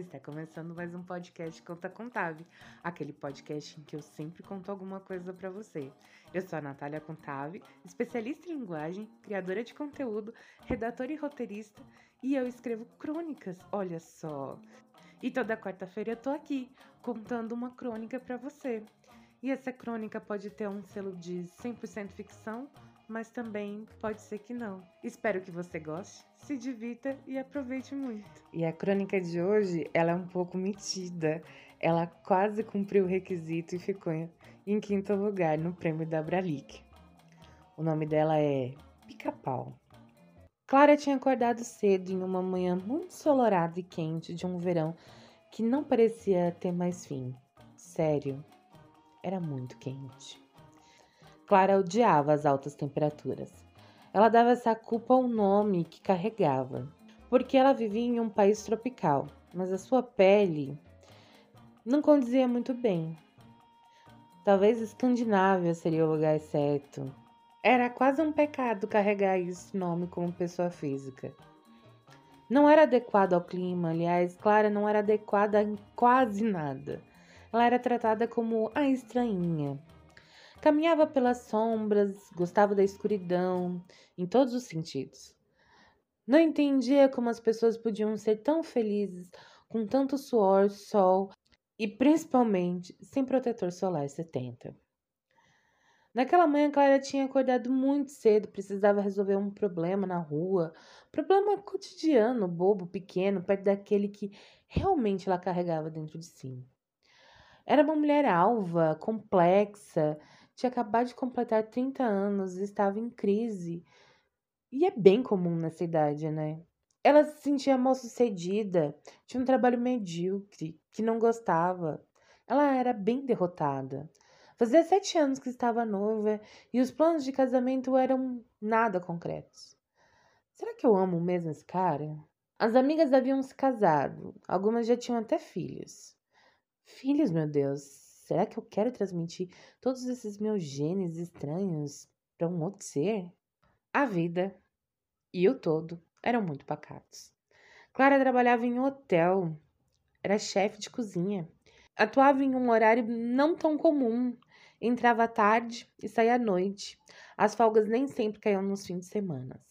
está começando mais um podcast Conta Contave, aquele podcast em que eu sempre conto alguma coisa para você. Eu sou a Natália Contave, especialista em linguagem, criadora de conteúdo, redatora e roteirista, e eu escrevo crônicas, olha só. E toda quarta-feira eu tô aqui contando uma crônica para você. E essa crônica pode ter um selo de 100% ficção mas também pode ser que não. Espero que você goste, se divirta e aproveite muito. E a crônica de hoje, ela é um pouco metida. Ela quase cumpriu o requisito e ficou em quinto lugar no prêmio da Bralic. O nome dela é Pica-Pau. Clara tinha acordado cedo em uma manhã muito ensolarada e quente de um verão que não parecia ter mais fim. Sério, era muito quente. Clara odiava as altas temperaturas. Ela dava essa culpa ao nome que carregava, porque ela vivia em um país tropical, mas a sua pele não condizia muito bem. Talvez Escandinávia seria o lugar certo. Era quase um pecado carregar esse nome como pessoa física. Não era adequado ao clima, aliás, Clara não era adequada em quase nada. Ela era tratada como a estranhinha, Caminhava pelas sombras, gostava da escuridão, em todos os sentidos. Não entendia como as pessoas podiam ser tão felizes com tanto suor, sol e principalmente sem protetor solar 70. Naquela manhã, Clara tinha acordado muito cedo, precisava resolver um problema na rua, problema cotidiano, bobo, pequeno, perto daquele que realmente ela carregava dentro de si. Era uma mulher alva, complexa, tinha acabado de completar 30 anos estava em crise. E é bem comum nessa idade, né? Ela se sentia mal sucedida, tinha um trabalho medíocre, que não gostava. Ela era bem derrotada. Fazia sete anos que estava noiva e os planos de casamento eram nada concretos. Será que eu amo mesmo esse cara? As amigas haviam se casado, algumas já tinham até filhos. Filhos, meu Deus, Será que eu quero transmitir todos esses meus genes estranhos para um outro ser? A vida e o todo eram muito pacatos. Clara trabalhava em um hotel, era chefe de cozinha, atuava em um horário não tão comum, entrava à tarde e saía à noite. As folgas nem sempre caíam nos fins de semana.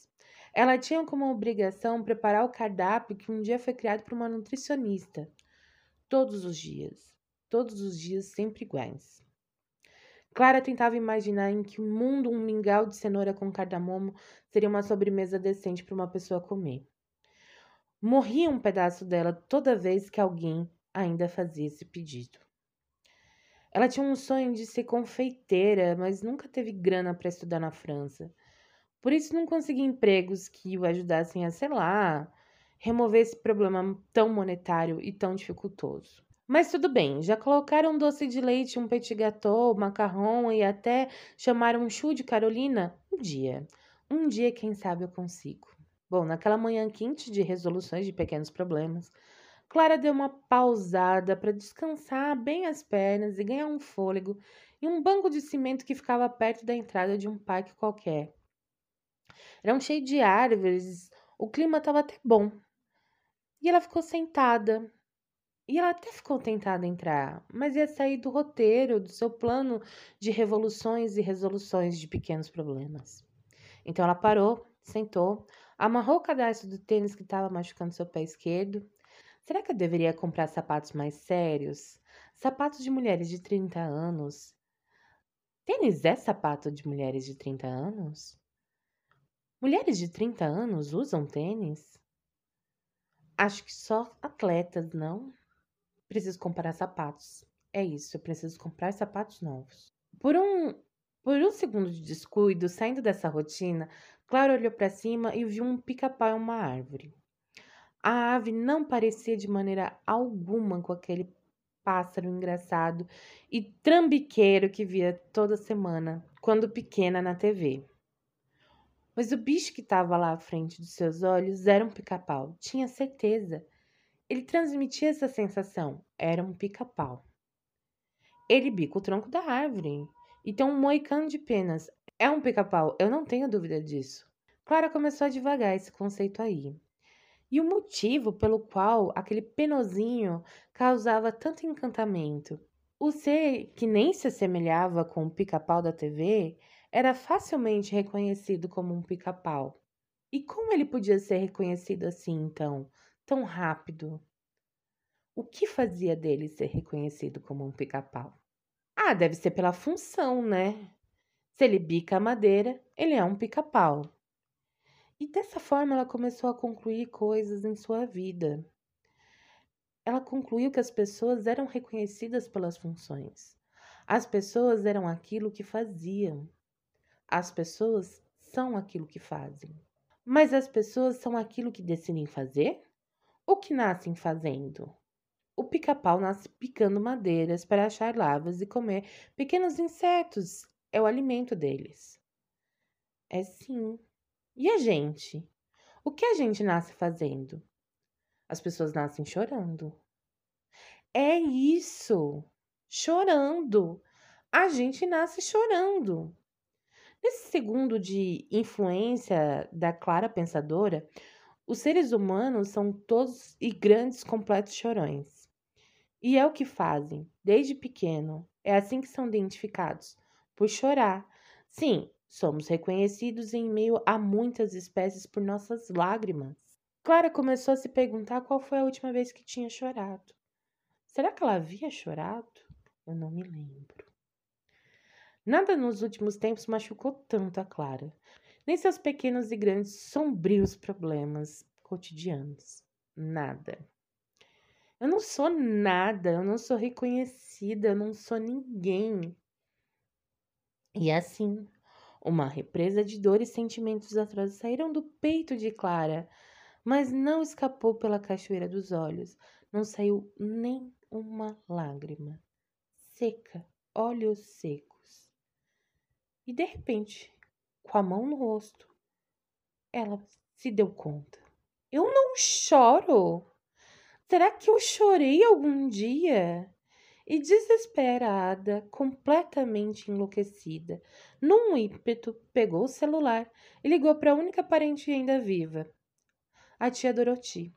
Ela tinha como obrigação preparar o cardápio que um dia foi criado por uma nutricionista, todos os dias todos os dias sempre iguais. Clara tentava imaginar em que mundo um mingau de cenoura com cardamomo seria uma sobremesa decente para uma pessoa comer. Morria um pedaço dela toda vez que alguém ainda fazia esse pedido. Ela tinha um sonho de ser confeiteira, mas nunca teve grana para estudar na França. Por isso não conseguia empregos que o ajudassem a, sei lá, remover esse problema tão monetário e tão dificultoso. Mas tudo bem, já colocaram doce de leite, um petit gâteau, macarrão e até chamaram um chou de Carolina? Um dia. Um dia, quem sabe, eu consigo. Bom, naquela manhã quente de resoluções de pequenos problemas, Clara deu uma pausada para descansar bem as pernas e ganhar um fôlego em um banco de cimento que ficava perto da entrada de um parque qualquer. Era um cheio de árvores, o clima estava até bom. E ela ficou sentada, e ela até ficou tentada a entrar, mas ia sair do roteiro, do seu plano de revoluções e resoluções de pequenos problemas. Então ela parou, sentou, amarrou o cadastro do tênis que estava machucando seu pé esquerdo. Será que eu deveria comprar sapatos mais sérios? Sapatos de mulheres de 30 anos? Tênis é sapato de mulheres de 30 anos? Mulheres de 30 anos usam tênis? Acho que só atletas, não? Preciso comprar sapatos. É isso, eu preciso comprar sapatos novos. Por um, por um segundo de descuido, saindo dessa rotina, Clara olhou para cima e viu um pica-pau em uma árvore. A ave não parecia de maneira alguma com aquele pássaro engraçado e trambiqueiro que via toda semana, quando pequena na TV. Mas o bicho que estava lá à frente dos seus olhos era um pica-pau, tinha certeza. Ele transmitia essa sensação. Era um pica-pau. Ele bica o tronco da árvore e tem um moicano de penas. É um pica-pau, eu não tenho dúvida disso. Clara começou a devagar esse conceito aí. e o motivo pelo qual aquele penozinho causava tanto encantamento. O ser que nem se assemelhava com o pica-pau da TV era facilmente reconhecido como um pica-pau. E como ele podia ser reconhecido assim, então, tão rápido? O que fazia dele ser reconhecido como um pica-pau? Ah, deve ser pela função, né? Se ele bica a madeira, ele é um pica-pau. E dessa forma ela começou a concluir coisas em sua vida. Ela concluiu que as pessoas eram reconhecidas pelas funções. As pessoas eram aquilo que faziam. As pessoas são aquilo que fazem. Mas as pessoas são aquilo que decidem fazer ou que nascem fazendo? O pica-pau nasce picando madeiras para achar larvas e comer pequenos insetos. É o alimento deles. É sim. E a gente? O que a gente nasce fazendo? As pessoas nascem chorando. É isso! Chorando! A gente nasce chorando. Nesse segundo de influência da Clara Pensadora, os seres humanos são todos e grandes completos chorões. E é o que fazem, desde pequeno. É assim que são identificados, por chorar. Sim, somos reconhecidos em meio a muitas espécies por nossas lágrimas. Clara começou a se perguntar qual foi a última vez que tinha chorado. Será que ela havia chorado? Eu não me lembro. Nada nos últimos tempos machucou tanto a Clara, nem seus pequenos e grandes sombrios problemas cotidianos. Nada. Eu não sou nada, eu não sou reconhecida, eu não sou ninguém. E assim, uma represa de dor e sentimentos atrozes saíram do peito de Clara, mas não escapou pela cachoeira dos olhos, não saiu nem uma lágrima. Seca, olhos secos. E de repente, com a mão no rosto, ela se deu conta. Eu não choro. Será que eu chorei algum dia? E desesperada, completamente enlouquecida, num ímpeto, pegou o celular e ligou para a única parente ainda viva, a tia Doroti.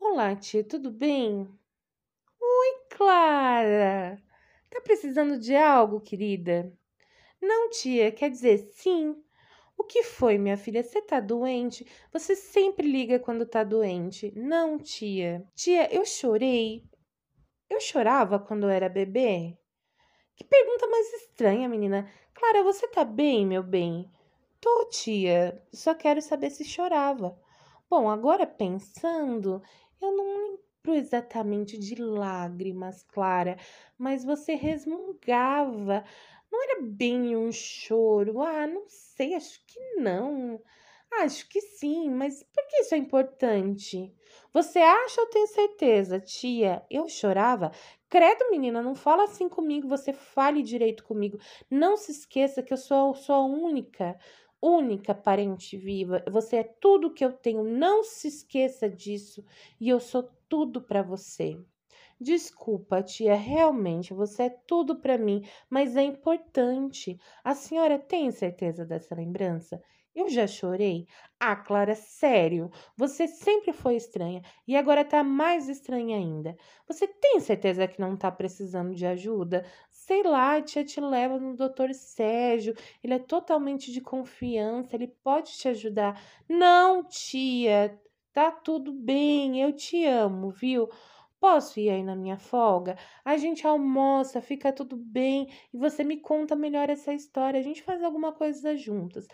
Olá, tia, tudo bem? Oi, Clara! Tá precisando de algo, querida? Não, tia, quer dizer sim. O que foi, minha filha? Você tá doente? Você sempre liga quando tá doente. Não, tia. Tia, eu chorei. Eu chorava quando era bebê? Que pergunta mais estranha, menina. Clara, você tá bem, meu bem? Tô, tia. Só quero saber se chorava. Bom, agora pensando, eu não lembro exatamente de lágrimas, Clara, mas você resmungava. Não era bem um choro. Ah, não sei, acho que não. Acho que sim, mas por que isso é importante? Você acha ou tem certeza, tia? Eu chorava? Credo, menina, não fala assim comigo, você fale direito comigo. Não se esqueça que eu sou, a única, única parente viva. Você é tudo que eu tenho. Não se esqueça disso. E eu sou tudo para você. Desculpa, tia, realmente você é tudo para mim, mas é importante. A senhora tem certeza dessa lembrança? Eu já chorei? Ah, Clara, sério. Você sempre foi estranha e agora tá mais estranha ainda. Você tem certeza que não tá precisando de ajuda? Sei lá, a tia te leva no doutor Sérgio. Ele é totalmente de confiança, ele pode te ajudar. Não, tia, tá tudo bem. Eu te amo, viu? Posso ir aí na minha folga? A gente almoça, fica tudo bem e você me conta melhor essa história. A gente faz alguma coisa juntas.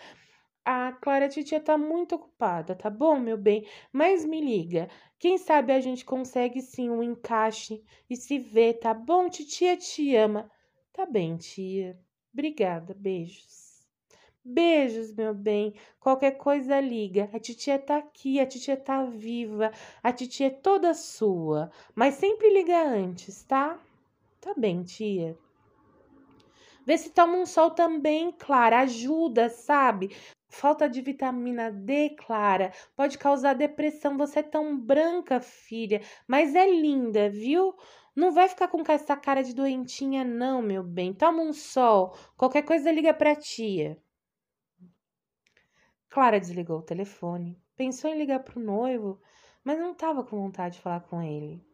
A Clara Titia tá muito ocupada, tá bom, meu bem? Mas me liga. Quem sabe a gente consegue sim um encaixe e se ver, tá bom? Titia te ama. Tá bem, tia. Obrigada. Beijos. Beijos, meu bem. Qualquer coisa liga. A titia tá aqui, a titia tá viva. A titia é toda sua. Mas sempre liga antes, tá? Tá bem, tia. Vê se toma um sol também, Clara. Ajuda, sabe? Falta de vitamina D, Clara, pode causar depressão. Você é tão branca, filha, mas é linda, viu? Não vai ficar com essa cara de doentinha, não, meu bem. Toma um sol. Qualquer coisa liga pra tia. Clara desligou o telefone Pensou em ligar pro noivo, mas não estava com vontade de falar com ele.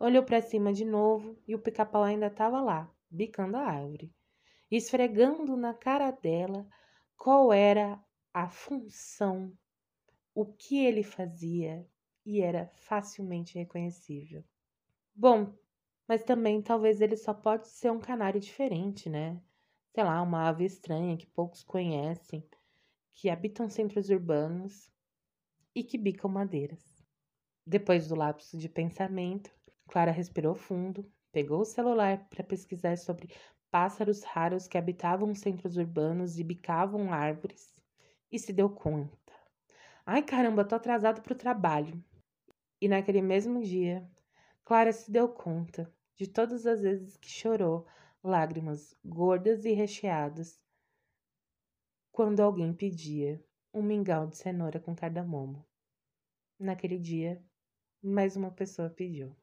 Olhou para cima de novo e o pica-pau ainda estava lá, bicando a árvore, esfregando na cara dela qual era a função, o que ele fazia e era facilmente reconhecível. Bom, mas também talvez ele só pode ser um canário diferente, né? Sei lá, uma ave estranha que poucos conhecem, que habitam centros urbanos e que bicam madeiras. Depois do lapso de pensamento, Clara respirou fundo, pegou o celular para pesquisar sobre pássaros raros que habitavam centros urbanos e bicavam árvores e se deu conta. Ai caramba, tô atrasado para o trabalho. E naquele mesmo dia, Clara se deu conta de todas as vezes que chorou lágrimas gordas e recheadas quando alguém pedia um mingau de cenoura com cardamomo. Naquele dia, mais uma pessoa pediu.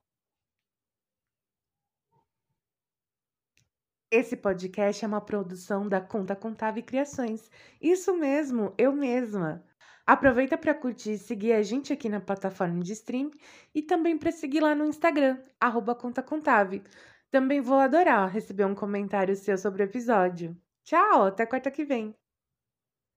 Esse podcast é uma produção da Conta Contável Criações. Isso mesmo, eu mesma. Aproveita para curtir e seguir a gente aqui na plataforma de stream e também para seguir lá no Instagram, arroba Conta Contável. Também vou adorar receber um comentário seu sobre o episódio. Tchau, até quarta que vem.